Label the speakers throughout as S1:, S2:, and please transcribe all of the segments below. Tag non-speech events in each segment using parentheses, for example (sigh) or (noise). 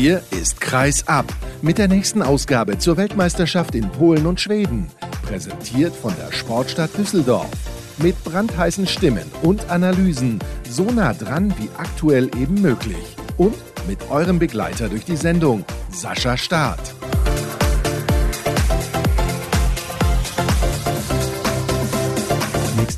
S1: Hier ist Kreis ab mit der nächsten Ausgabe zur Weltmeisterschaft in Polen und Schweden. Präsentiert von der Sportstadt Düsseldorf. Mit brandheißen Stimmen und Analysen, so nah dran wie aktuell eben möglich. Und mit eurem Begleiter durch die Sendung, Sascha Staat.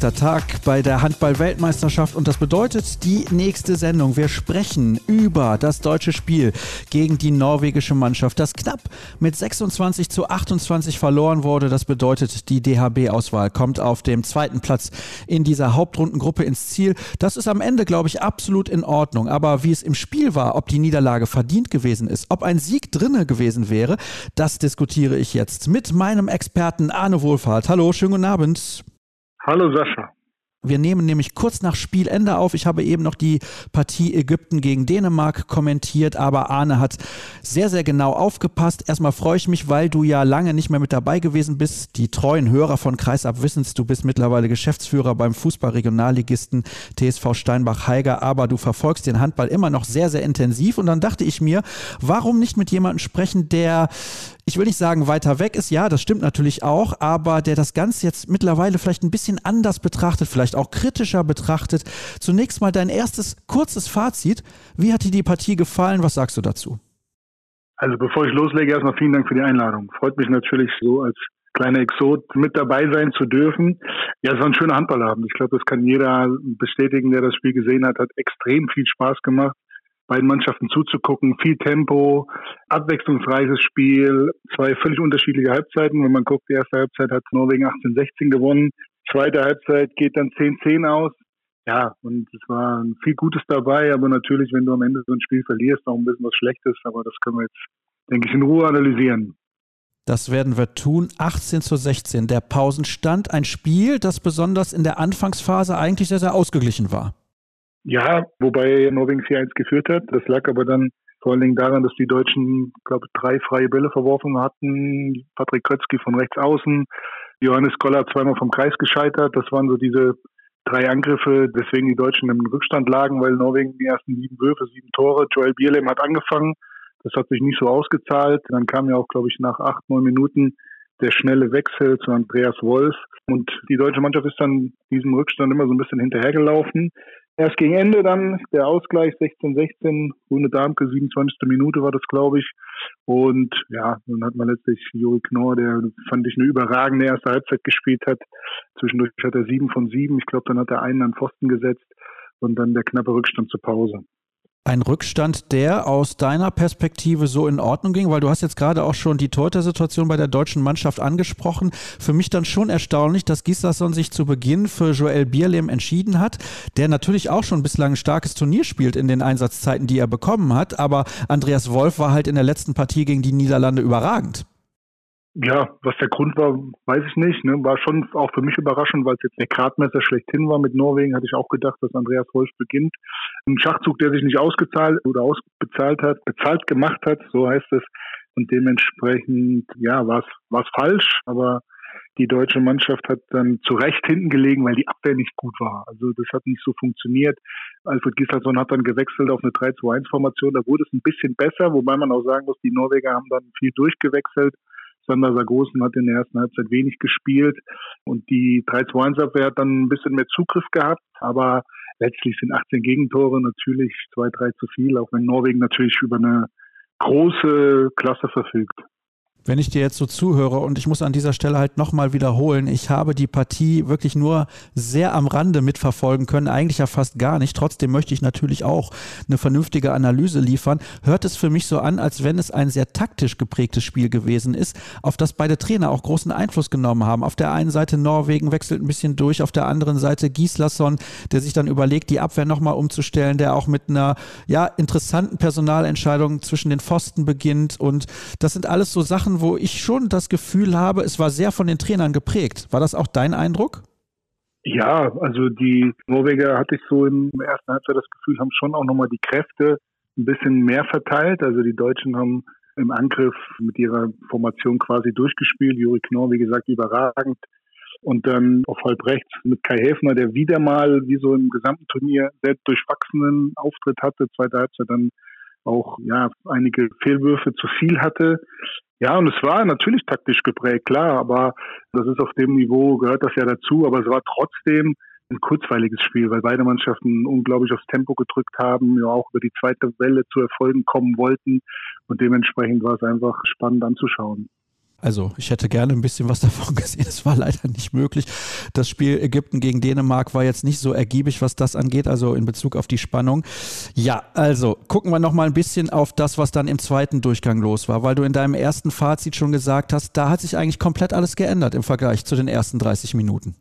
S2: Nächster Tag bei der Handball-Weltmeisterschaft und das bedeutet die nächste Sendung. Wir sprechen über das deutsche Spiel gegen die norwegische Mannschaft, das knapp mit 26 zu 28 verloren wurde. Das bedeutet, die DHB-Auswahl kommt auf dem zweiten Platz in dieser Hauptrundengruppe ins Ziel. Das ist am Ende, glaube ich, absolut in Ordnung. Aber wie es im Spiel war, ob die Niederlage verdient gewesen ist, ob ein Sieg drinne gewesen wäre, das diskutiere ich jetzt mit meinem Experten Arne Wohlfahrt. Hallo, schönen guten Abend.
S3: Hallo Sascha.
S2: Wir nehmen nämlich kurz nach Spielende auf. Ich habe eben noch die Partie Ägypten gegen Dänemark kommentiert, aber Arne hat sehr, sehr genau aufgepasst. Erstmal freue ich mich, weil du ja lange nicht mehr mit dabei gewesen bist. Die treuen Hörer von Kreisab wissen du bist mittlerweile Geschäftsführer beim Fußballregionalligisten TSV Steinbach-Heiger, aber du verfolgst den Handball immer noch sehr, sehr intensiv. Und dann dachte ich mir, warum nicht mit jemandem sprechen, der ich will nicht sagen, weiter weg ist, ja, das stimmt natürlich auch, aber der das Ganze jetzt mittlerweile vielleicht ein bisschen anders betrachtet, vielleicht auch kritischer betrachtet. Zunächst mal dein erstes kurzes Fazit. Wie hat dir die Partie gefallen? Was sagst du dazu?
S3: Also bevor ich loslege, erstmal vielen Dank für die Einladung. Freut mich natürlich so als kleiner Exot mit dabei sein zu dürfen. Ja, es war ein schöner Handballabend. Ich glaube, das kann jeder bestätigen, der das Spiel gesehen hat. Hat extrem viel Spaß gemacht beiden Mannschaften zuzugucken. Viel Tempo, abwechslungsreiches Spiel, zwei völlig unterschiedliche Halbzeiten. Wenn man guckt, die erste Halbzeit hat Norwegen 18-16 gewonnen, zweite Halbzeit geht dann 10-10 aus. Ja, und es war viel Gutes dabei, aber natürlich, wenn du am Ende so ein Spiel verlierst, auch ein bisschen was Schlechtes, aber das können wir jetzt, denke ich, in Ruhe analysieren.
S2: Das werden wir tun. 18 zu 16, der Pausenstand. Ein Spiel, das besonders in der Anfangsphase eigentlich sehr, sehr ausgeglichen war.
S3: Ja, wobei Norwegen 4-1 geführt hat. Das lag aber dann vor allen Dingen daran, dass die Deutschen, glaube ich, drei freie Bälle verworfen hatten. Patrick Krötzky von rechts außen, Johannes Koller zweimal vom Kreis gescheitert. Das waren so diese drei Angriffe, deswegen die Deutschen im Rückstand lagen, weil Norwegen die ersten sieben Würfe, sieben Tore. Joel Bierlehm hat angefangen. Das hat sich nicht so ausgezahlt. Dann kam ja auch, glaube ich, nach acht, neun Minuten der schnelle Wechsel zu Andreas Wolf. Und die deutsche Mannschaft ist dann diesem Rückstand immer so ein bisschen hinterhergelaufen. Erst gegen Ende dann der Ausgleich 16-16, Rune Darmke, 27. Minute war das, glaube ich. Und ja, dann hat man letztlich Juri Knorr, der fand ich eine überragende erste Halbzeit gespielt hat. Zwischendurch hat er sieben von sieben. Ich glaube, dann hat er einen an Pfosten gesetzt und dann der knappe Rückstand zur Pause.
S2: Ein Rückstand, der aus deiner Perspektive so in Ordnung ging, weil du hast jetzt gerade auch schon die Torhüter-Situation bei der deutschen Mannschaft angesprochen. Für mich dann schon erstaunlich, dass Gislason sich zu Beginn für Joel Bierlehm entschieden hat, der natürlich auch schon bislang ein starkes Turnier spielt in den Einsatzzeiten, die er bekommen hat. Aber Andreas Wolf war halt in der letzten Partie gegen die Niederlande überragend.
S3: Ja, was der Grund war, weiß ich nicht. Ne? War schon auch für mich überraschend, weil es jetzt der Gradmesser schlechthin war mit Norwegen, hatte ich auch gedacht, dass Andreas Wolf beginnt. Ein Schachzug, der sich nicht ausgezahlt oder ausbezahlt hat, bezahlt gemacht hat, so heißt es. Und dementsprechend, ja, war es falsch, aber die deutsche Mannschaft hat dann zu Recht hinten gelegen, weil die Abwehr nicht gut war. Also das hat nicht so funktioniert. Alfred Gislason hat dann gewechselt auf eine 3-2-1-Formation. Da wurde es ein bisschen besser, wobei man auch sagen muss, die Norweger haben dann viel durchgewechselt. Sander Sargosen hat in der ersten Halbzeit wenig gespielt und die 3-2-1-Abwehr hat dann ein bisschen mehr Zugriff gehabt, aber letztlich sind 18 Gegentore natürlich 2-3 zu viel, auch wenn Norwegen natürlich über eine große Klasse verfügt.
S2: Wenn ich dir jetzt so zuhöre und ich muss an dieser Stelle halt nochmal wiederholen, ich habe die Partie wirklich nur sehr am Rande mitverfolgen können, eigentlich ja fast gar nicht. Trotzdem möchte ich natürlich auch eine vernünftige Analyse liefern. Hört es für mich so an, als wenn es ein sehr taktisch geprägtes Spiel gewesen ist, auf das beide Trainer auch großen Einfluss genommen haben. Auf der einen Seite Norwegen wechselt ein bisschen durch, auf der anderen Seite Gislason, der sich dann überlegt, die Abwehr nochmal umzustellen, der auch mit einer ja interessanten Personalentscheidung zwischen den Pfosten beginnt und das sind alles so Sachen, Sachen, wo ich schon das Gefühl habe, es war sehr von den Trainern geprägt. War das auch dein Eindruck?
S3: Ja, also die Norweger hatte ich so im ersten Halbzeit das Gefühl, haben schon auch nochmal die Kräfte ein bisschen mehr verteilt. Also die Deutschen haben im Angriff mit ihrer Formation quasi durchgespielt. Juri Knorr, wie gesagt, überragend. Und dann auf halb rechts mit Kai Häfner, der wieder mal, wie so im gesamten Turnier, sehr durchwachsenen Auftritt hatte. Zweite Halbzeit dann auch ja einige Fehlwürfe zu viel hatte. Ja, und es war natürlich taktisch geprägt, klar, aber das ist auf dem Niveau, gehört das ja dazu, aber es war trotzdem ein kurzweiliges Spiel, weil beide Mannschaften unglaublich aufs Tempo gedrückt haben, ja auch über die zweite Welle zu Erfolgen kommen wollten und dementsprechend war es einfach spannend anzuschauen.
S2: Also ich hätte gerne ein bisschen was (laughs) davon gesehen. Es war leider nicht möglich. Das Spiel Ägypten gegen Dänemark war jetzt nicht so ergiebig, was das angeht, also in Bezug auf die Spannung. Ja, also gucken wir noch mal ein bisschen auf das, was dann im zweiten Durchgang los war, weil du in deinem ersten Fazit schon gesagt hast, da hat sich eigentlich komplett alles geändert im Vergleich zu den ersten 30 Minuten.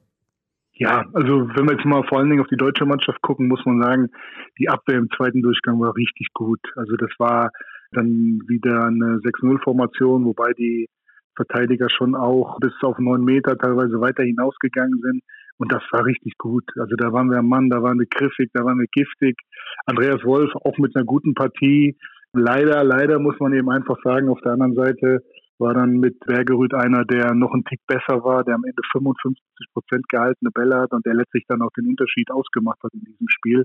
S3: Ja, also wenn wir jetzt mal vor allen Dingen auf die deutsche Mannschaft gucken, muss man sagen, die Abwehr im zweiten Durchgang war richtig gut. Also das war dann wieder eine 6-0-Formation, wobei die Verteidiger schon auch bis auf neun Meter teilweise weiter hinausgegangen sind. Und das war richtig gut. Also da waren wir am Mann, da waren wir griffig, da waren wir giftig. Andreas Wolf auch mit einer guten Partie. Leider, leider muss man eben einfach sagen, auf der anderen Seite war dann mit Bergerüth einer, der noch ein Tick besser war, der am Ende 55 Prozent gehaltene Bälle hat und der letztlich dann auch den Unterschied ausgemacht hat in diesem Spiel.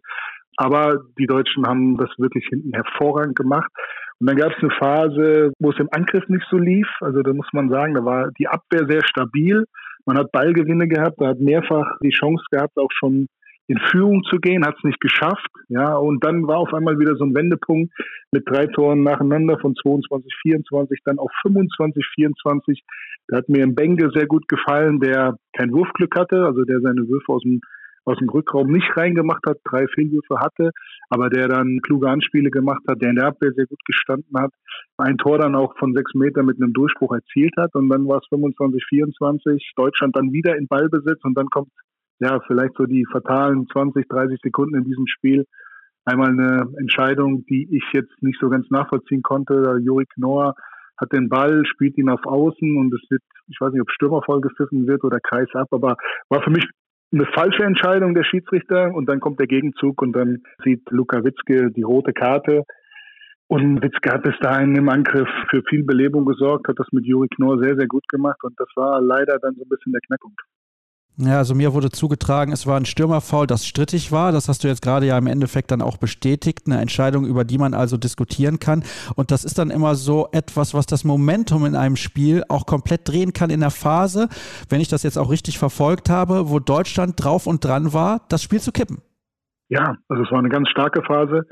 S3: Aber die Deutschen haben das wirklich hinten hervorragend gemacht. Und dann gab es eine Phase, wo es im Angriff nicht so lief. Also da muss man sagen, da war die Abwehr sehr stabil. Man hat Ballgewinne gehabt, da hat mehrfach die Chance gehabt, auch schon in Führung zu gehen, hat es nicht geschafft. Ja, und dann war auf einmal wieder so ein Wendepunkt mit drei Toren nacheinander von 22, 24, dann auf 25, 24. Da hat mir im Benge sehr gut gefallen, der kein Wurfglück hatte, also der seine Würfe aus dem aus dem Rückraum nicht reingemacht hat, drei Fehlwürfe hatte, aber der dann kluge Anspiele gemacht hat, der in der Abwehr sehr gut gestanden hat, ein Tor dann auch von sechs Metern mit einem Durchbruch erzielt hat und dann war es 25, 24, Deutschland dann wieder in Ballbesitz und dann kommt ja vielleicht so die fatalen 20, 30 Sekunden in diesem Spiel. Einmal eine Entscheidung, die ich jetzt nicht so ganz nachvollziehen konnte. Juri Knorr hat den Ball, spielt ihn auf Außen und es wird, ich weiß nicht, ob Stürmer voll gepfiffen wird oder Kreis ab, aber war für mich eine falsche Entscheidung der Schiedsrichter und dann kommt der Gegenzug und dann sieht Luka Witzke die rote Karte. Und Witzke hat bis dahin im Angriff für viel Belebung gesorgt, hat das mit Juri Knorr sehr, sehr gut gemacht und das war leider dann so ein bisschen der Knackpunkt.
S2: Ja, also mir wurde zugetragen, es war ein Stürmerfoul, das strittig war. Das hast du jetzt gerade ja im Endeffekt dann auch bestätigt. Eine Entscheidung, über die man also diskutieren kann. Und das ist dann immer so etwas, was das Momentum in einem Spiel auch komplett drehen kann in der Phase, wenn ich das jetzt auch richtig verfolgt habe, wo Deutschland drauf und dran war, das Spiel zu kippen.
S3: Ja, also es war eine ganz starke Phase.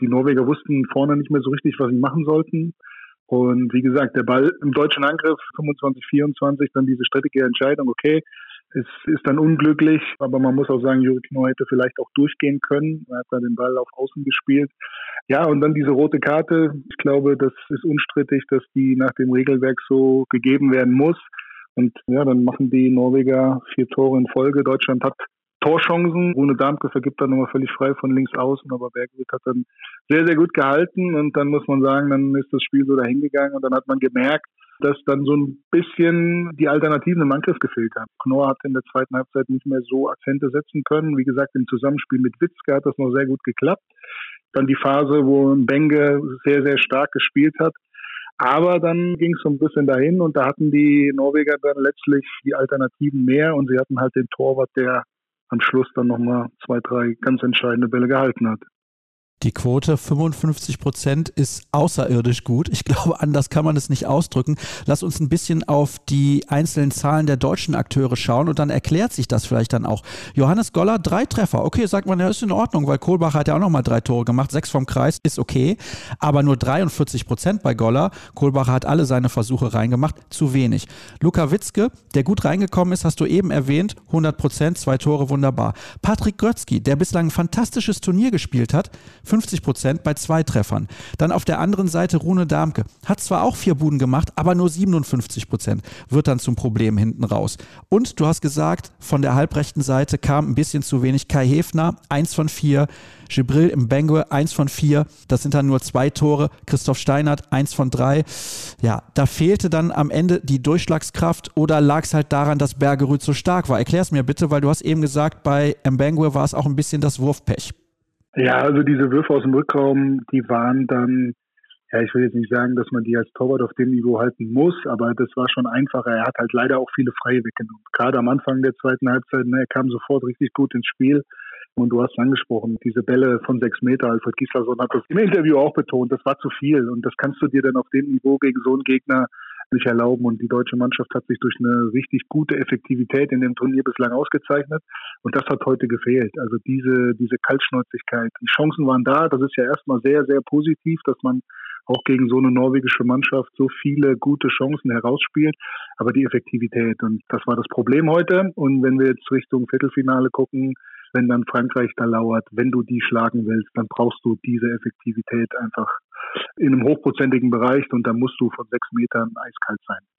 S3: Die Norweger wussten vorne nicht mehr so richtig, was sie machen sollten. Und wie gesagt, der Ball im deutschen Angriff 25, 24, dann diese strittige Entscheidung, okay, es ist dann unglücklich, aber man muss auch sagen, Juri Knorr hätte vielleicht auch durchgehen können. Er hat da den Ball auf Außen gespielt. Ja, und dann diese rote Karte. Ich glaube, das ist unstrittig, dass die nach dem Regelwerk so gegeben werden muss. Und ja, dann machen die Norweger vier Tore in Folge. Deutschland hat Torchancen. Rune Darmke vergibt dann nochmal völlig frei von links außen, aber Bergwitz hat dann sehr, sehr gut gehalten. Und dann muss man sagen, dann ist das Spiel so dahingegangen und dann hat man gemerkt, dass dann so ein bisschen die Alternativen im Angriff gefehlt haben. Knorr hat in der zweiten Halbzeit nicht mehr so Akzente setzen können. Wie gesagt, im Zusammenspiel mit Witzke hat das noch sehr gut geklappt. Dann die Phase, wo Benge sehr, sehr stark gespielt hat. Aber dann ging es so ein bisschen dahin und da hatten die Norweger dann letztlich die Alternativen mehr und sie hatten halt den Torwart, der am Schluss dann nochmal zwei, drei ganz entscheidende Bälle gehalten hat.
S2: Die Quote 55 Prozent ist außerirdisch gut. Ich glaube, anders kann man es nicht ausdrücken. Lass uns ein bisschen auf die einzelnen Zahlen der deutschen Akteure schauen und dann erklärt sich das vielleicht dann auch. Johannes Goller, drei Treffer. Okay, sagt man, ja, ist in Ordnung, weil Kohlbach hat ja auch nochmal drei Tore gemacht. Sechs vom Kreis ist okay, aber nur 43 Prozent bei Goller. Kohlbach hat alle seine Versuche reingemacht. Zu wenig. Luka Witzke, der gut reingekommen ist, hast du eben erwähnt. 100 Prozent, zwei Tore, wunderbar. Patrick Grötzky, der bislang ein fantastisches Turnier gespielt hat. 50 Prozent bei zwei Treffern. Dann auf der anderen Seite Rune Darmke. Hat zwar auch vier Buden gemacht, aber nur 57 Prozent. Wird dann zum Problem hinten raus. Und du hast gesagt, von der halbrechten Seite kam ein bisschen zu wenig. Kai Hefner, eins von vier. Gibril im Bengue, eins von vier. Das sind dann nur zwei Tore. Christoph Steinert, eins von drei. Ja, da fehlte dann am Ende die Durchschlagskraft oder lag es halt daran, dass Bergerud so stark war? Erklär es mir bitte, weil du hast eben gesagt, bei Mbengue war es auch ein bisschen das Wurfpech.
S3: Ja, also diese Würfe aus dem Rückraum, die waren dann, ja, ich will jetzt nicht sagen, dass man die als Torwart auf dem Niveau halten muss, aber das war schon einfacher. Er hat halt leider auch viele Freie weggenommen. Gerade am Anfang der zweiten Halbzeit, ne, er kam sofort richtig gut ins Spiel. Und du hast angesprochen, diese Bälle von sechs Meter, Alfred Gislason hat das im Interview auch betont, das war zu viel. Und das kannst du dir dann auf dem Niveau gegen so einen Gegner nicht erlauben. Und die deutsche Mannschaft hat sich durch eine richtig gute Effektivität in dem Turnier bislang ausgezeichnet. Und das hat heute gefehlt. Also diese, diese Kaltschnäuzigkeit. Die Chancen waren da. Das ist ja erstmal sehr, sehr positiv, dass man auch gegen so eine norwegische Mannschaft so viele gute Chancen herausspielt, aber die Effektivität. Und das war das Problem heute. Und wenn wir jetzt Richtung Viertelfinale gucken, wenn dann Frankreich da lauert, wenn du die schlagen willst, dann brauchst du diese Effektivität einfach in einem hochprozentigen Bereich und da musst du von sechs Metern eiskalt sein.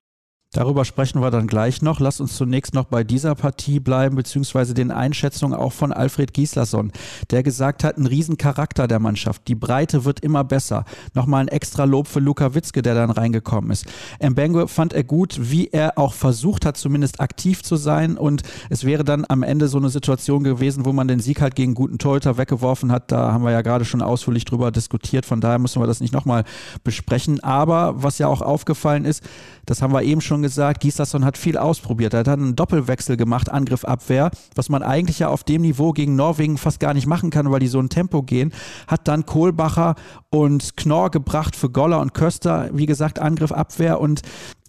S2: Darüber sprechen wir dann gleich noch. Lass uns zunächst noch bei dieser Partie bleiben, beziehungsweise den Einschätzungen auch von Alfred Gislason, der gesagt hat, ein Riesencharakter der Mannschaft. Die Breite wird immer besser. Nochmal ein extra Lob für Luka Witzke, der dann reingekommen ist. Mbengue fand er gut, wie er auch versucht hat, zumindest aktiv zu sein. Und es wäre dann am Ende so eine Situation gewesen, wo man den Sieg halt gegen guten Torhüter weggeworfen hat. Da haben wir ja gerade schon ausführlich drüber diskutiert. Von daher müssen wir das nicht nochmal besprechen. Aber was ja auch aufgefallen ist, das haben wir eben schon gesagt, Gislason hat viel ausprobiert. Er hat einen Doppelwechsel gemacht, Angriff, Abwehr, was man eigentlich ja auf dem Niveau gegen Norwegen fast gar nicht machen kann, weil die so ein Tempo gehen. Hat dann Kohlbacher und Knorr gebracht für Goller und Köster. Wie gesagt, Angriff, Abwehr und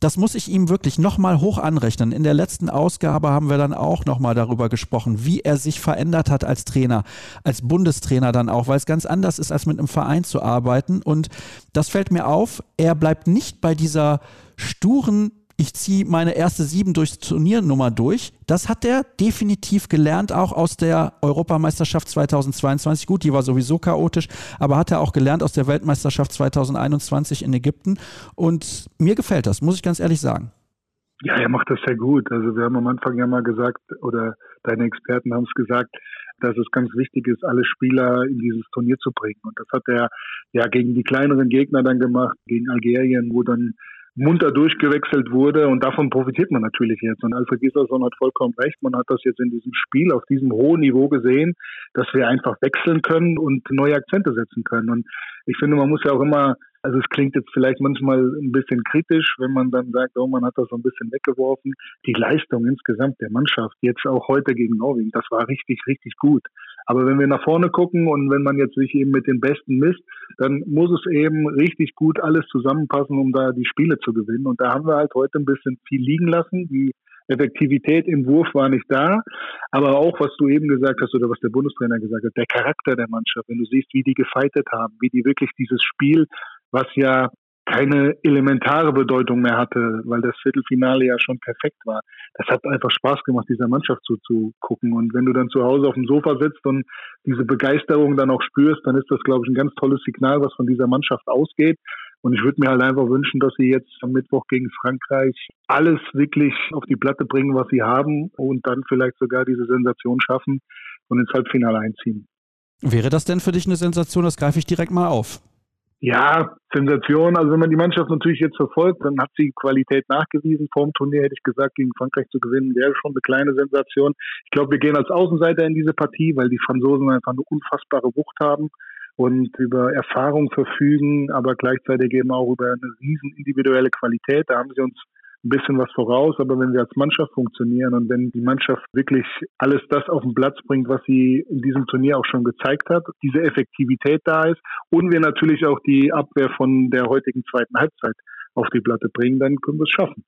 S2: das muss ich ihm wirklich nochmal hoch anrechnen. In der letzten Ausgabe haben wir dann auch nochmal darüber gesprochen, wie er sich verändert hat als Trainer, als Bundestrainer dann auch, weil es ganz anders ist, als mit einem Verein zu arbeiten. Und das fällt mir auf. Er bleibt nicht bei dieser sturen ich ziehe meine erste sieben durchs Turniernummer durch. Das hat er definitiv gelernt, auch aus der Europameisterschaft 2022. Gut, die war sowieso chaotisch, aber hat er auch gelernt aus der Weltmeisterschaft 2021 in Ägypten. Und mir gefällt das, muss ich ganz ehrlich sagen.
S3: Ja, er macht das sehr gut. Also wir haben am Anfang ja mal gesagt, oder deine Experten haben es gesagt, dass es ganz wichtig ist, alle Spieler in dieses Turnier zu bringen. Und das hat er ja gegen die kleineren Gegner dann gemacht, gegen Algerien, wo dann munter durchgewechselt wurde und davon profitiert man natürlich jetzt. Und Alfred Gislason hat vollkommen recht. Man hat das jetzt in diesem Spiel auf diesem hohen Niveau gesehen, dass wir einfach wechseln können und neue Akzente setzen können. Und ich finde, man muss ja auch immer also es klingt jetzt vielleicht manchmal ein bisschen kritisch, wenn man dann sagt, oh, man hat das so ein bisschen weggeworfen. Die Leistung insgesamt der Mannschaft, jetzt auch heute gegen Norwegen, das war richtig, richtig gut. Aber wenn wir nach vorne gucken und wenn man jetzt sich eben mit den Besten misst, dann muss es eben richtig gut alles zusammenpassen, um da die Spiele zu gewinnen. Und da haben wir halt heute ein bisschen viel liegen lassen. Die Effektivität im Wurf war nicht da. Aber auch, was du eben gesagt hast oder was der Bundestrainer gesagt hat, der Charakter der Mannschaft, wenn du siehst, wie die gefeitet haben, wie die wirklich dieses Spiel was ja keine elementare Bedeutung mehr hatte, weil das Viertelfinale ja schon perfekt war. Das hat einfach Spaß gemacht, dieser Mannschaft zuzugucken. Und wenn du dann zu Hause auf dem Sofa sitzt und diese Begeisterung dann auch spürst, dann ist das, glaube ich, ein ganz tolles Signal, was von dieser Mannschaft ausgeht. Und ich würde mir halt einfach wünschen, dass sie jetzt am Mittwoch gegen Frankreich alles wirklich auf die Platte bringen, was sie haben und dann vielleicht sogar diese Sensation schaffen und ins Halbfinale einziehen.
S2: Wäre das denn für dich eine Sensation? Das greife ich direkt mal auf.
S3: Ja, Sensation. Also wenn man die Mannschaft natürlich jetzt verfolgt, dann hat sie Qualität nachgewiesen. Vor dem Turnier hätte ich gesagt, gegen Frankreich zu gewinnen, wäre schon eine kleine Sensation. Ich glaube, wir gehen als Außenseiter in diese Partie, weil die Franzosen einfach eine unfassbare Wucht haben und über Erfahrung verfügen, aber gleichzeitig eben auch über eine riesen individuelle Qualität. Da haben sie uns ein bisschen was voraus, aber wenn wir als Mannschaft funktionieren und wenn die Mannschaft wirklich alles das auf den Platz bringt, was sie in diesem Turnier auch schon gezeigt hat, diese Effektivität da ist und wir natürlich auch die Abwehr von der heutigen zweiten Halbzeit auf die Platte bringen, dann können wir es schaffen.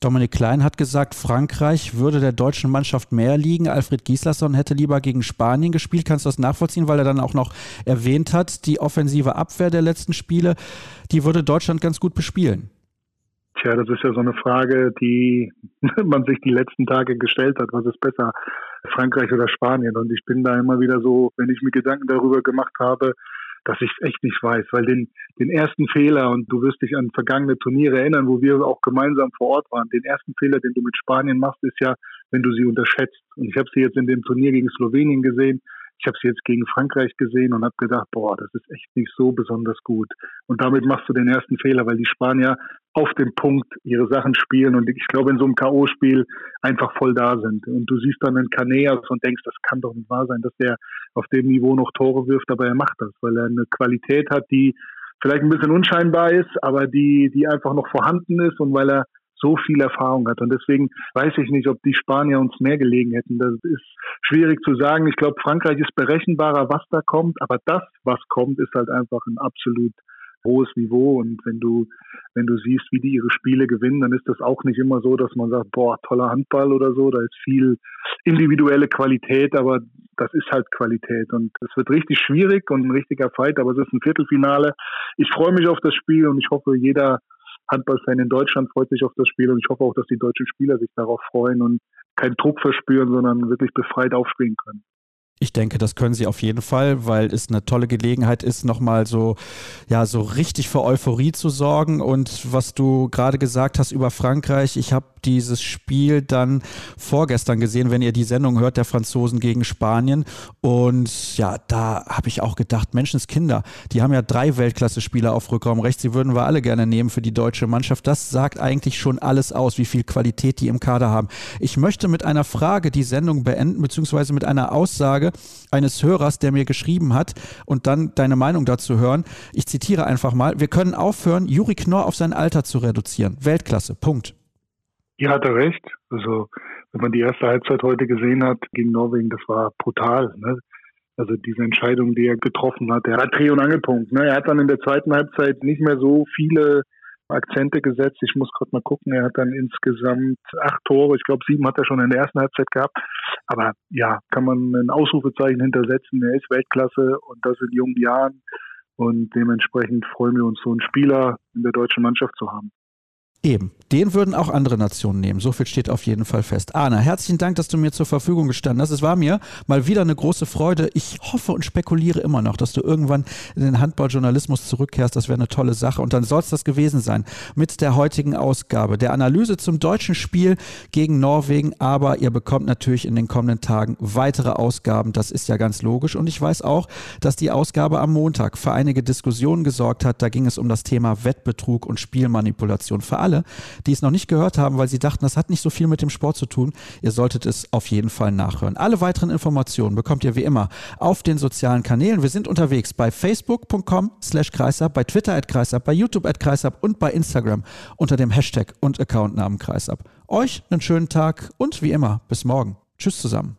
S2: Dominik Klein hat gesagt, Frankreich würde der deutschen Mannschaft mehr liegen. Alfred Gislason hätte lieber gegen Spanien gespielt. Kannst du das nachvollziehen, weil er dann auch noch erwähnt hat, die offensive Abwehr der letzten Spiele, die würde Deutschland ganz gut bespielen.
S3: Tja, das ist ja so eine Frage, die (laughs) man sich die letzten Tage gestellt hat. Was ist besser, Frankreich oder Spanien? Und ich bin da immer wieder so, wenn ich mir Gedanken darüber gemacht habe, dass ich es echt nicht weiß, weil den, den ersten Fehler, und du wirst dich an vergangene Turniere erinnern, wo wir auch gemeinsam vor Ort waren, den ersten Fehler, den du mit Spanien machst, ist ja, wenn du sie unterschätzt. Und ich habe sie jetzt in dem Turnier gegen Slowenien gesehen, ich habe sie jetzt gegen Frankreich gesehen und habe gedacht, boah, das ist echt nicht so besonders gut. Und damit machst du den ersten Fehler, weil die Spanier auf dem Punkt ihre Sachen spielen und ich glaube in so einem K.O.-Spiel einfach voll da sind. Und du siehst dann einen Caneas und denkst, das kann doch nicht wahr sein, dass der auf dem Niveau noch Tore wirft, aber er macht das, weil er eine Qualität hat, die vielleicht ein bisschen unscheinbar ist, aber die, die einfach noch vorhanden ist und weil er so viel Erfahrung hat. Und deswegen weiß ich nicht, ob die Spanier uns mehr gelegen hätten. Das ist schwierig zu sagen. Ich glaube, Frankreich ist berechenbarer, was da kommt, aber das, was kommt, ist halt einfach ein absolut hohes Niveau und wenn du, wenn du siehst, wie die ihre Spiele gewinnen, dann ist das auch nicht immer so, dass man sagt, boah, toller Handball oder so, da ist viel individuelle Qualität, aber das ist halt Qualität und es wird richtig schwierig und ein richtiger Fight, aber es ist ein Viertelfinale. Ich freue mich auf das Spiel und ich hoffe, jeder Handballfan in Deutschland freut sich auf das Spiel und ich hoffe auch, dass die deutschen Spieler sich darauf freuen und keinen Druck verspüren, sondern wirklich befreit aufspielen können.
S2: Ich denke, das können sie auf jeden Fall, weil es eine tolle Gelegenheit ist, nochmal so, ja, so richtig für Euphorie zu sorgen. Und was du gerade gesagt hast über Frankreich, ich habe dieses Spiel dann vorgestern gesehen, wenn ihr die Sendung hört, der Franzosen gegen Spanien. Und ja, da habe ich auch gedacht, Menschenskinder, die haben ja drei Weltklasse-Spieler auf Rückraum rechts, die würden wir alle gerne nehmen für die deutsche Mannschaft. Das sagt eigentlich schon alles aus, wie viel Qualität die im Kader haben. Ich möchte mit einer Frage die Sendung beenden, beziehungsweise mit einer Aussage eines Hörers, der mir geschrieben hat und dann deine Meinung dazu hören. Ich zitiere einfach mal, wir können aufhören, Juri Knorr auf sein Alter zu reduzieren. Weltklasse, Punkt.
S3: Ja, hat er recht. Also, wenn man die erste Halbzeit heute gesehen hat gegen Norwegen, das war brutal. Ne? Also diese Entscheidung, die er getroffen hat, er hat Dreh- und Angelpunkt. Ne? Er hat dann in der zweiten Halbzeit nicht mehr so viele Akzente gesetzt. Ich muss gerade mal gucken. Er hat dann insgesamt acht Tore. Ich glaube, sieben hat er schon in der ersten Halbzeit gehabt. Aber ja, kann man ein Ausrufezeichen hintersetzen. Er ist Weltklasse und das in jungen Jahren. Und dementsprechend freuen wir uns, so einen Spieler in der deutschen Mannschaft zu haben.
S2: Eben, den würden auch andere Nationen nehmen. So viel steht auf jeden Fall fest. Arne, herzlichen Dank, dass du mir zur Verfügung gestanden hast. Es war mir mal wieder eine große Freude. Ich hoffe und spekuliere immer noch, dass du irgendwann in den Handballjournalismus zurückkehrst. Das wäre eine tolle Sache. Und dann soll es das gewesen sein mit der heutigen Ausgabe, der Analyse zum deutschen Spiel gegen Norwegen. Aber ihr bekommt natürlich in den kommenden Tagen weitere Ausgaben. Das ist ja ganz logisch. Und ich weiß auch, dass die Ausgabe am Montag für einige Diskussionen gesorgt hat. Da ging es um das Thema Wettbetrug und Spielmanipulation. Für alle, die es noch nicht gehört haben, weil sie dachten, das hat nicht so viel mit dem Sport zu tun. Ihr solltet es auf jeden Fall nachhören. Alle weiteren Informationen bekommt ihr wie immer auf den sozialen Kanälen. Wir sind unterwegs bei facebook.com slash kreisab, bei Twitter at kreisab, bei YouTube at kreisab und bei Instagram unter dem Hashtag und Accountnamen kreisab. Euch einen schönen Tag und wie immer bis morgen. Tschüss zusammen.